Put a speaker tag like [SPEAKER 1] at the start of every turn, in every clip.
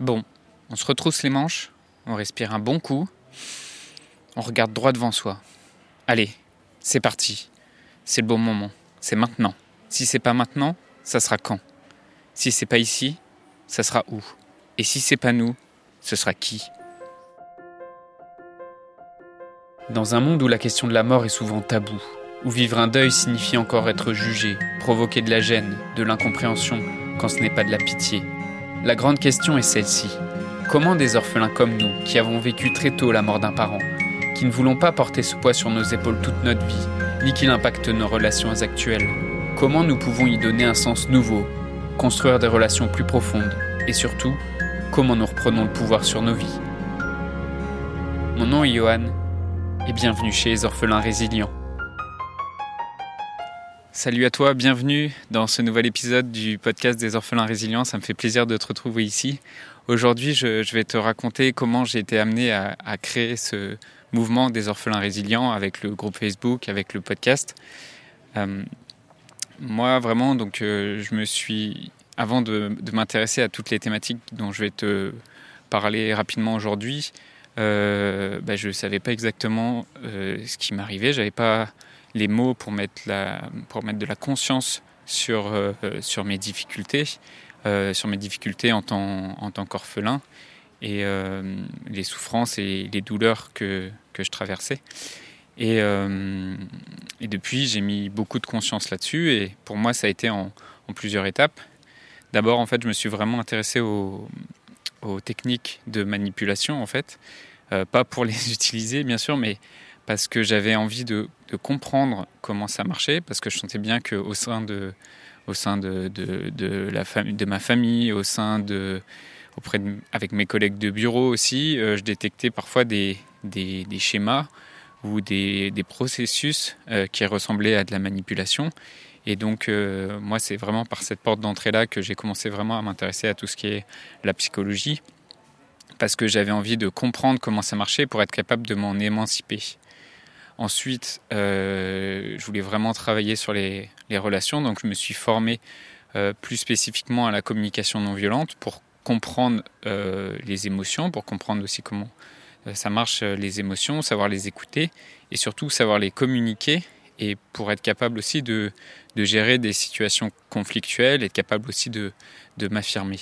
[SPEAKER 1] Bon, on se retrousse les manches, on respire un bon coup, on regarde droit devant soi. Allez, c'est parti. C'est le bon moment. C'est maintenant. Si c'est pas maintenant, ça sera quand? Si c'est pas ici, ça sera où? Et si c'est pas nous, ce sera qui? Dans un monde où la question de la mort est souvent taboue, où vivre un deuil signifie encore être jugé, provoquer de la gêne, de l'incompréhension, quand ce n'est pas de la pitié, la grande question est celle-ci. Comment des orphelins comme nous, qui avons vécu très tôt la mort d'un parent, qui ne voulons pas porter ce poids sur nos épaules toute notre vie, ni qu'il impacte nos relations actuelles, comment nous pouvons y donner un sens nouveau, construire des relations plus profondes, et surtout, comment nous reprenons le pouvoir sur nos vies? Mon nom est Johan, et bienvenue chez les orphelins résilients. Salut à toi, bienvenue dans ce nouvel épisode du podcast des orphelins résilients. Ça me fait plaisir de te retrouver ici. Aujourd'hui, je, vais te raconter comment j'ai été amené à, créer ce mouvement des orphelins résilients avec le groupe Facebook, avec le podcast. Euh, moi, vraiment, donc, euh, je me suis, avant de, m'intéresser à toutes les thématiques dont je vais te parler rapidement aujourd'hui, euh, bah, je ne savais pas exactement ce qui m'arrivait. Les mots pour mettre, la, pour mettre de la conscience sur, euh, sur mes difficultés, euh, sur mes difficultés en tant, en tant qu'orphelin et euh, les souffrances et les douleurs que, que je traversais. Et, et depuis, j'ai mis beaucoup de conscience là-dessus et pour moi, ça a été en, en plusieurs étapes. D'abord, en fait, je me suis vraiment intéressé aux, aux techniques de manipulation, en fait. pas pour les utiliser, bien sûr, mais parce que j'avais envie de, comprendre comment ça marchait, parce que je sentais bien qu'au sein de, au sein de, de, la de ma famille, au sein de, auprès de, avec mes collègues de bureau aussi, euh, je détectais parfois des, des, schémas ou des, des processus euh, qui ressemblaient à de la manipulation. Et donc, euh, moi, c'est vraiment par cette porte d'entrée-là que j'ai commencé vraiment à m'intéresser à tout ce qui est la psychologie, parce que j'avais envie de comprendre comment ça marchait pour être capable de m'en émanciper. Ensuite, euh, je voulais vraiment travailler sur les, relations, donc je me suis formé euh, plus spécifiquement à la communication non violente pour comprendre euh, les émotions, pour comprendre aussi comment ça marche les émotions, savoir les écouter et surtout savoir les communiquer et pour être capable aussi de, gérer des situations conflictuelles, être capable aussi de, de m'affirmer.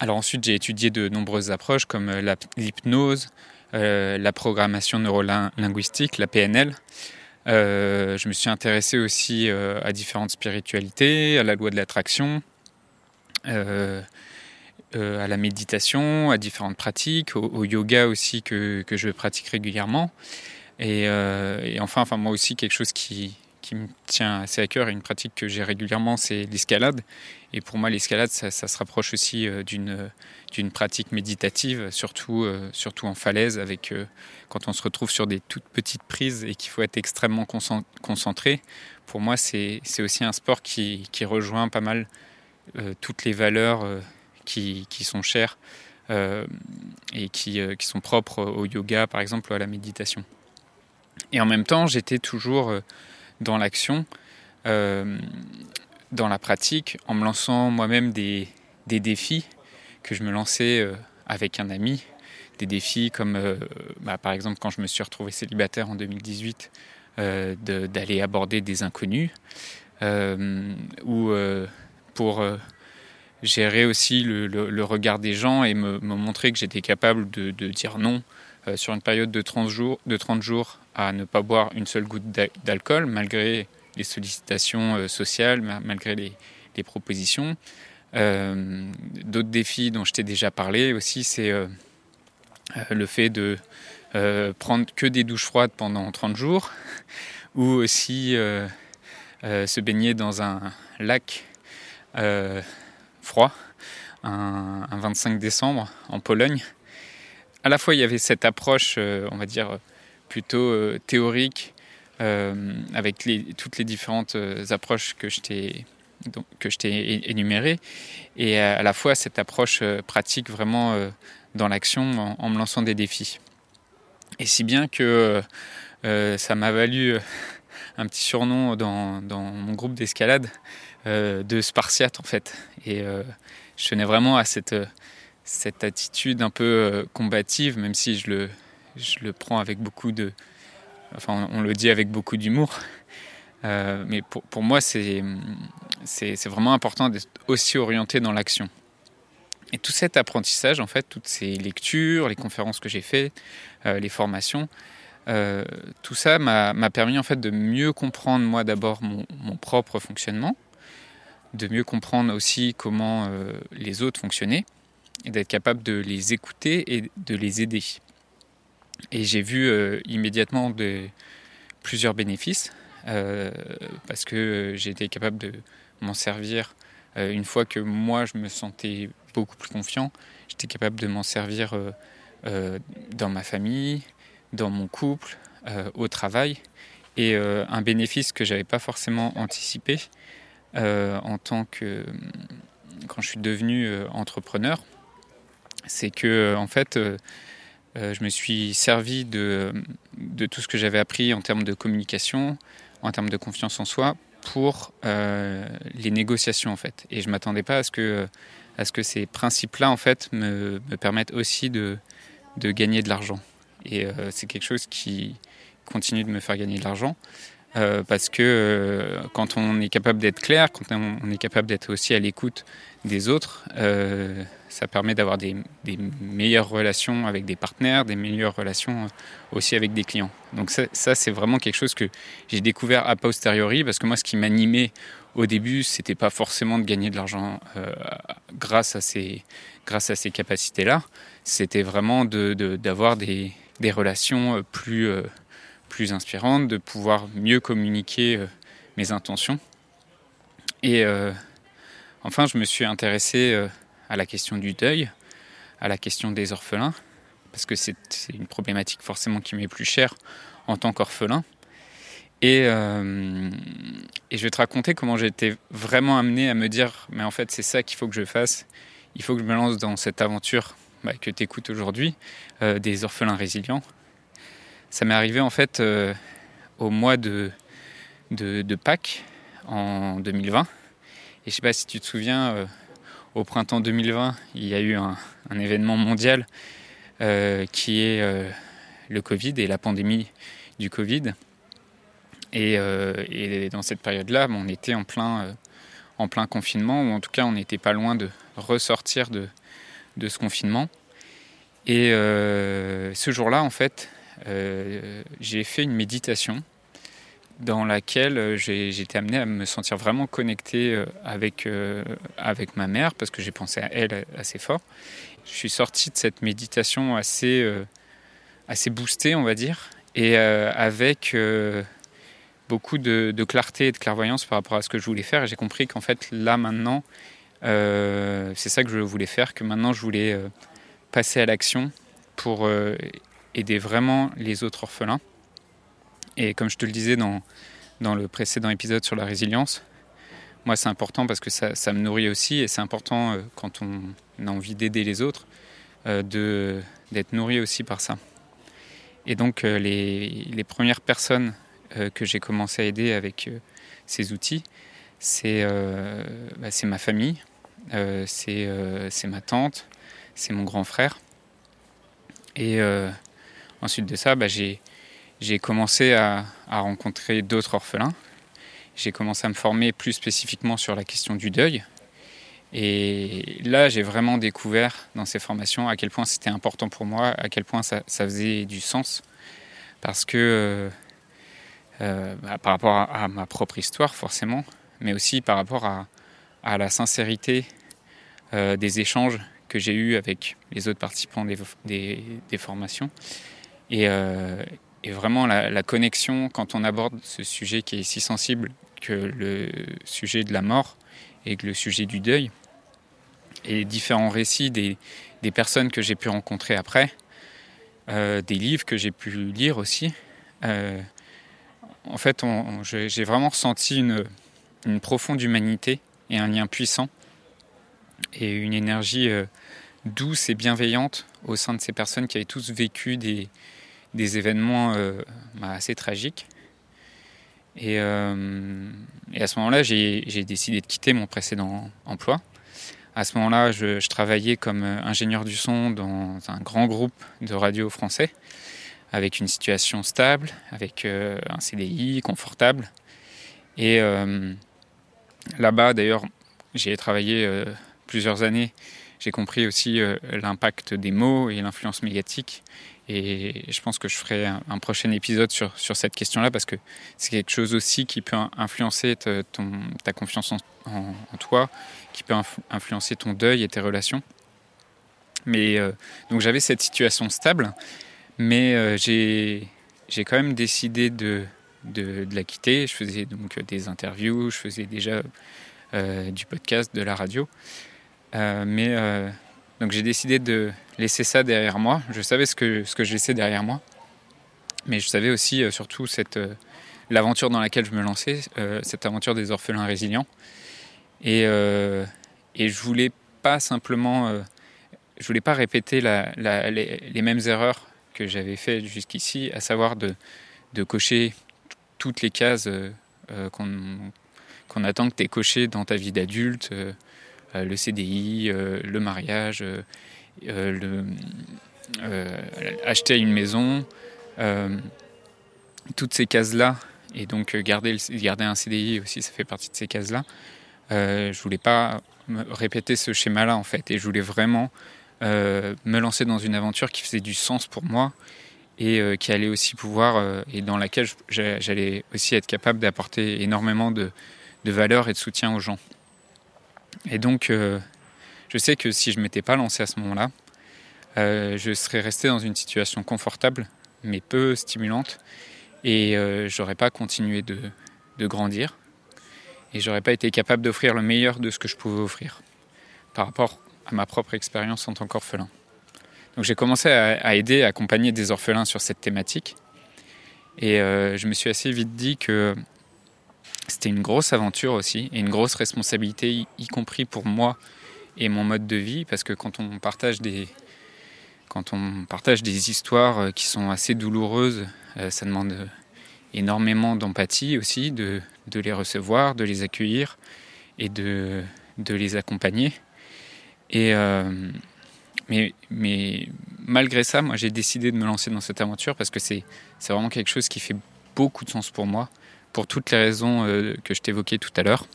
[SPEAKER 1] Alors ensuite, j'ai étudié de nombreuses approches comme l'hypnose, la programmation neurolinguistique, la PNL. Euh, je me suis intéressé aussi euh, à différentes spiritualités, à la loi de l'attraction, à la méditation, à différentes pratiques, au, yoga aussi que, je pratique régulièrement. Et, et, enfin, enfin, moi aussi, quelque chose qui, qui me tient assez à cœur et une pratique que j'ai régulièrement, c'est l'escalade. Et pour moi, l'escalade, ça, se rapproche aussi euh, d'une d'une pratique méditative, surtout, euh, surtout en falaise, avec euh, quand on se retrouve sur des toutes petites prises et qu'il faut être extrêmement concentré. Pour moi, c'est aussi un sport qui, qui, rejoint pas mal toutes les valeurs qui, qui, sont chères et qui, qui, sont propres au yoga, par exemple, ou à la méditation. Et en même temps, j'étais toujours dans l'action, euh, dans la pratique, en me lançant moi-même des, défis que je me lançais euh, avec un ami. Des défis comme, euh, bah, par exemple, quand je me suis retrouvé célibataire en 2018, d'aller aborder des inconnus, ou pour gérer aussi le, regard des gens et me, montrer que j'étais capable de, dire non sur une période de 30 jours, de 30 jours à ne pas boire une seule goutte d'alcool, malgré les sollicitations euh, sociales, malgré les, propositions. Euh, d'autres défis dont je t'ai déjà parlé aussi, c'est euh, le fait de prendre que des douches froides pendant 30 jours, ou aussi se baigner dans un lac froid un, un, 25 décembre en Pologne. À la fois, il y avait cette approche, on va dire, plutôt euh, théorique, euh, avec toutes les différentes euh, approches que je t'ai énumérées, et à la fois cette approche pratique vraiment dans l'action en, me lançant des défis. Et si bien que ça m'a valu un petit surnom dans, mon groupe d'escalade de Spartiate en fait. Et je tenais vraiment à cette attitude un peu combative, même si je le, je le prends avec beaucoup de... Enfin, on, le dit avec beaucoup d'humour. mais pour, moi, c'est vraiment important d'être aussi orienté dans l'action. Et tout cet apprentissage, en fait, toutes ces lectures, les conférences que j'ai faites, les formations, euh, tout ça m'a permis en fait de mieux comprendre moi d'abord mon, propre fonctionnement, de mieux comprendre aussi comment euh, les autres fonctionnaient et d'être capable de les écouter et de les aider. Et j'ai vu euh, immédiatement plusieurs bénéfices parce que j'ai été capable de m'en servir une fois que moi je me sentais beaucoup plus confiant. J'étais capable de m'en servir dans ma famille, dans mon couple, euh, au travail, et euh, un bénéfice que j'avais pas forcément anticipé euh, en tant que quand je suis devenu entrepreneur, c'est que en fait je me suis servi de, tout ce que j'avais appris en termes de communication, en termes de confiance en soi, pour les négociations en fait. Et je m'attendais pas à ce que ces principes-là en fait me, me permettent aussi de, de gagner de l'argent. Et euh, c'est quelque chose qui continue de me faire gagner de l'argent. Euh, parce que euh, quand on est capable d'être clair, quand on, est capable d'être aussi à l'écoute des autres, ça permet d'avoir des, meilleures relations avec des partenaires, des meilleures relations aussi avec des clients. Donc ça, c'est vraiment quelque chose que j'ai découvert a posteriori, parce que moi, ce qui m'animait au début, c'était pas forcément de gagner de l'argent grâce à ces, ces capacités-là, c'était vraiment d'avoir de, des, relations euh, plus, euh, plus inspirantes, de pouvoir mieux communiquer euh, mes intentions. Et enfin, je me suis intéressé à la question du deuil, à la question des orphelins, parce que c'est une problématique forcément qui m'est plus chère en tant qu'orphelin. Et, et, je vais te raconter comment j'ai été vraiment amené à me dire, mais en fait c'est ça qu'il faut que je fasse, il faut que je me lance dans cette aventure bah, que tu écoutes aujourd'hui, euh, des orphelins résilients. Ça m'est arrivé en fait euh, au mois de, de, Pâques en 2020. Et je sais pas si tu te souviens, euh, au printemps 2020, il y a eu un, événement mondial qui est le Covid et la pandémie du Covid. Et, dans cette période-là, on était en plein, en plein confinement, ou en tout cas on n'était pas loin de ressortir de, de ce confinement. Et euh, ce jour-là, en fait, euh, j'ai fait une méditation dans laquelle euh, j'ai été amené à me sentir vraiment connecté avec, avec ma mère, parce que j'ai pensé à elle assez fort. Je suis sorti de cette méditation assez, assez boostée, on va dire, et avec beaucoup de, clarté et de clairvoyance par rapport à ce que je voulais faire. J'ai compris qu'en fait, là, maintenant, euh, c'est ça que je voulais faire, que maintenant je voulais euh, passer à l'action pour euh, aider vraiment les autres orphelins. Et comme je te le disais dans, dans le précédent épisode sur la résilience, moi c'est important parce que ça, ça, me nourrit aussi et c'est important quand on a envie d'aider les autres d'être nourri aussi par ça. Et donc les, les premières personnes que j'ai commencé à aider avec ces outils, c'est bah, ma famille, euh, euh, c'est ma tante, c'est mon grand frère. Euh, ensuite de ça, bah, j'ai commencé à, rencontrer d'autres orphelins. J'ai commencé à me former plus spécifiquement sur la question du deuil. Et là, j'ai vraiment découvert dans ces formations à quel point c'était important pour moi, à quel point ça, faisait du sens. Parce que bah, par rapport à, ma propre histoire, forcément, mais aussi par rapport à, la sincérité euh, des échanges que j'ai eus avec les autres participants des, formations. Et, euh, et vraiment la, connexion quand on aborde ce sujet qui est si sensible que le sujet de la mort et que le sujet du deuil. Et différents récits des, personnes que j'ai pu rencontrer après, euh, des livres que j'ai pu lire aussi. en fait, j'ai vraiment ressenti une, profonde humanité et un lien puissant et une énergie euh, douce et bienveillante au sein de ces personnes qui avaient tous vécu des, des événements euh, bah, assez tragiques. Euh, et, à ce moment-là, j'ai décidé de quitter mon précédent emploi À ce moment-là, je, travaillais comme ingénieur du son dans un grand groupe de radio français, avec une situation stable, avec un CDI confortable. Et là-bas, d'ailleurs, j'ai travaillé plusieurs années. J'ai compris aussi l'impact des mots et l'influence médiatique et je pense que je ferai un, prochain épisode sur, sur cette question-là parce que c'est quelque chose aussi qui peut influencer ton, ta confiance en, toi, qui peut influencer ton deuil et tes relations. Mais euh, donc j'avais cette situation stable, mais euh, j'ai quand même décidé de, de, la quitter. Je faisais donc des interviews, je faisais déjà euh, du podcast, de la radio. mais donc j'ai décidé de laisser ça derrière moi. Je savais ce que, ce que je laissais derrière moi. Mais je savais aussi euh, surtout cette, euh, l'aventure dans laquelle je me lançais, euh, cette aventure des orphelins résilients. Et, et je voulais pas simplement, je voulais pas répéter les, mêmes erreurs que j'avais fait jusqu'ici, à savoir de, de cocher toutes les cases qu'on attend que tu aies cochées dans ta vie d'adulte, le CDI, le mariage, le, acheter une maison, toutes ces cases-là, et donc garder, garder un CDI aussi, ça fait partie de ces cases-là. Euh, je voulais pas répéter ce schéma-là en fait, et je voulais vraiment me lancer dans une aventure qui faisait du sens pour moi et qui allait aussi pouvoir, et dans laquelle j'allais aussi être capable d'apporter énormément de, de valeur et de soutien aux gens. Et donc, euh, je sais que si je ne m'étais pas lancé à ce moment-là, euh, je serais resté dans une situation confortable, mais peu stimulante, et euh, j'aurais pas continué de, grandir, et j'aurais pas été capable d'offrir le meilleur de ce que je pouvais offrir par rapport à ma propre expérience en tant qu'orphelin. Donc j'ai commencé à, à, aider, à accompagner des orphelins sur cette thématique, et je me suis assez vite dit que c'était une grosse aventure aussi et une grosse responsabilité, y, compris pour moi et mon mode de vie, parce que quand on partage des, quand on partage des histoires euh, qui sont assez douloureuses, euh, ça demande énormément d'empathie aussi, de, de, les recevoir, de les accueillir et de, de les accompagner. Et, euh, mais, mais malgré ça, moi j'ai décidé de me lancer dans cette aventure parce que c'est vraiment quelque chose qui fait beaucoup de sens pour moi pour toutes les raisons euh, que je t'évoquais tout à l'heure.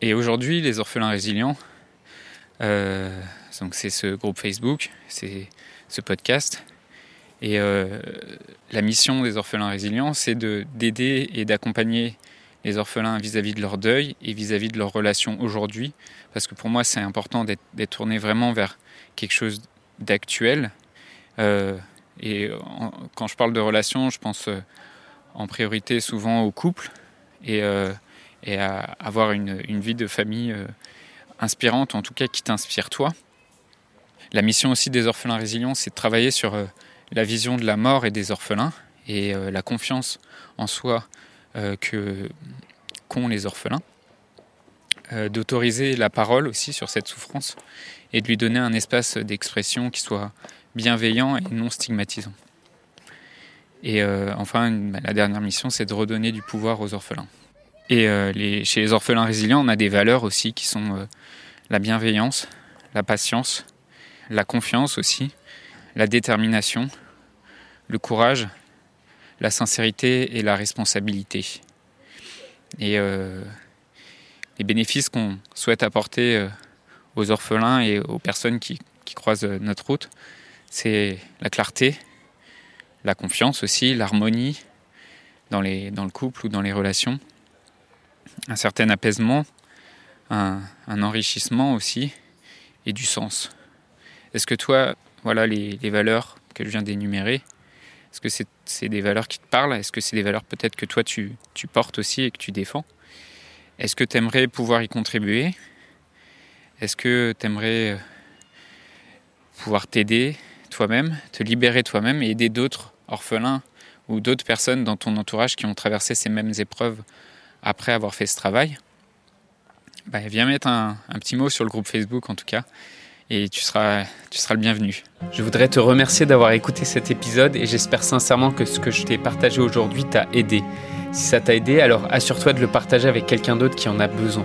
[SPEAKER 1] Et aujourd'hui, les orphelins résilients, euh, donc c'est ce groupe Facebook, c'est ce podcast. Et euh, la mission des orphelins résilients, c'est d'aider et d'accompagner les orphelins vis-à-vis de leur deuil et vis-à-vis de leur relation aujourd'hui. Parce que pour moi, c'est important d'être tourné vraiment vers quelque chose d'actuel. et quand je parle de relation, je pense en priorité souvent au couple et, euh, à avoir une, vie de famille euh, inspirante, en tout cas qui t'inspire toi. La mission aussi des orphelins résilients, c'est de travailler sur euh, la vision de la mort et des orphelins et la confiance en soi qu'ont les orphelins. D'autoriser la parole aussi sur cette souffrance et de lui donner un espace d'expression qui soit bienveillant et non stigmatisant. Et euh, enfin, bah, la dernière mission, c'est de redonner du pouvoir aux orphelins. Et euh, chez les orphelins résilients, on a des valeurs aussi qui sont euh, la bienveillance, la patience, la confiance aussi, la détermination, le courage, la sincérité et la responsabilité. Et les bénéfices qu'on souhaite apporter aux orphelins et aux personnes qui croisent notre route, c'est la clarté, la confiance aussi, l'harmonie dans, le couple ou dans les relations, un certain apaisement, un, enrichissement aussi et du sens. Est-ce que toi, voilà les, valeurs que je viens d'énumérer, est-ce que c'est des valeurs qui te parlent? Est-ce que c'est des valeurs peut-être que toi tu, tu, portes aussi et que tu défends? Est-ce que tu aimerais pouvoir y contribuer? Est-ce que tu aimerais euh, pouvoir t'aider? Toi-même, te libérer toi-même et aider d'autres orphelins ou d'autres personnes dans ton entourage qui ont traversé ces mêmes épreuves après avoir fait ce travail, bah, viens mettre un, petit mot sur le groupe Facebook en tout cas et tu seras, tu seras le bienvenu. Je voudrais te remercier d'avoir écouté cet épisode et j'espère sincèrement que ce que je t'ai partagé aujourd'hui t'a aidé. Si ça t'a aidé, alors assure-toi de le partager avec quelqu'un d'autre qui en a besoin.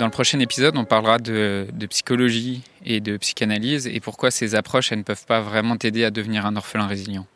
[SPEAKER 1] Dans le prochain épisode, on parlera de, psychologie et de psychanalyse et pourquoi ces approches ne peuvent pas vraiment t'aider à devenir un orphelin résilient.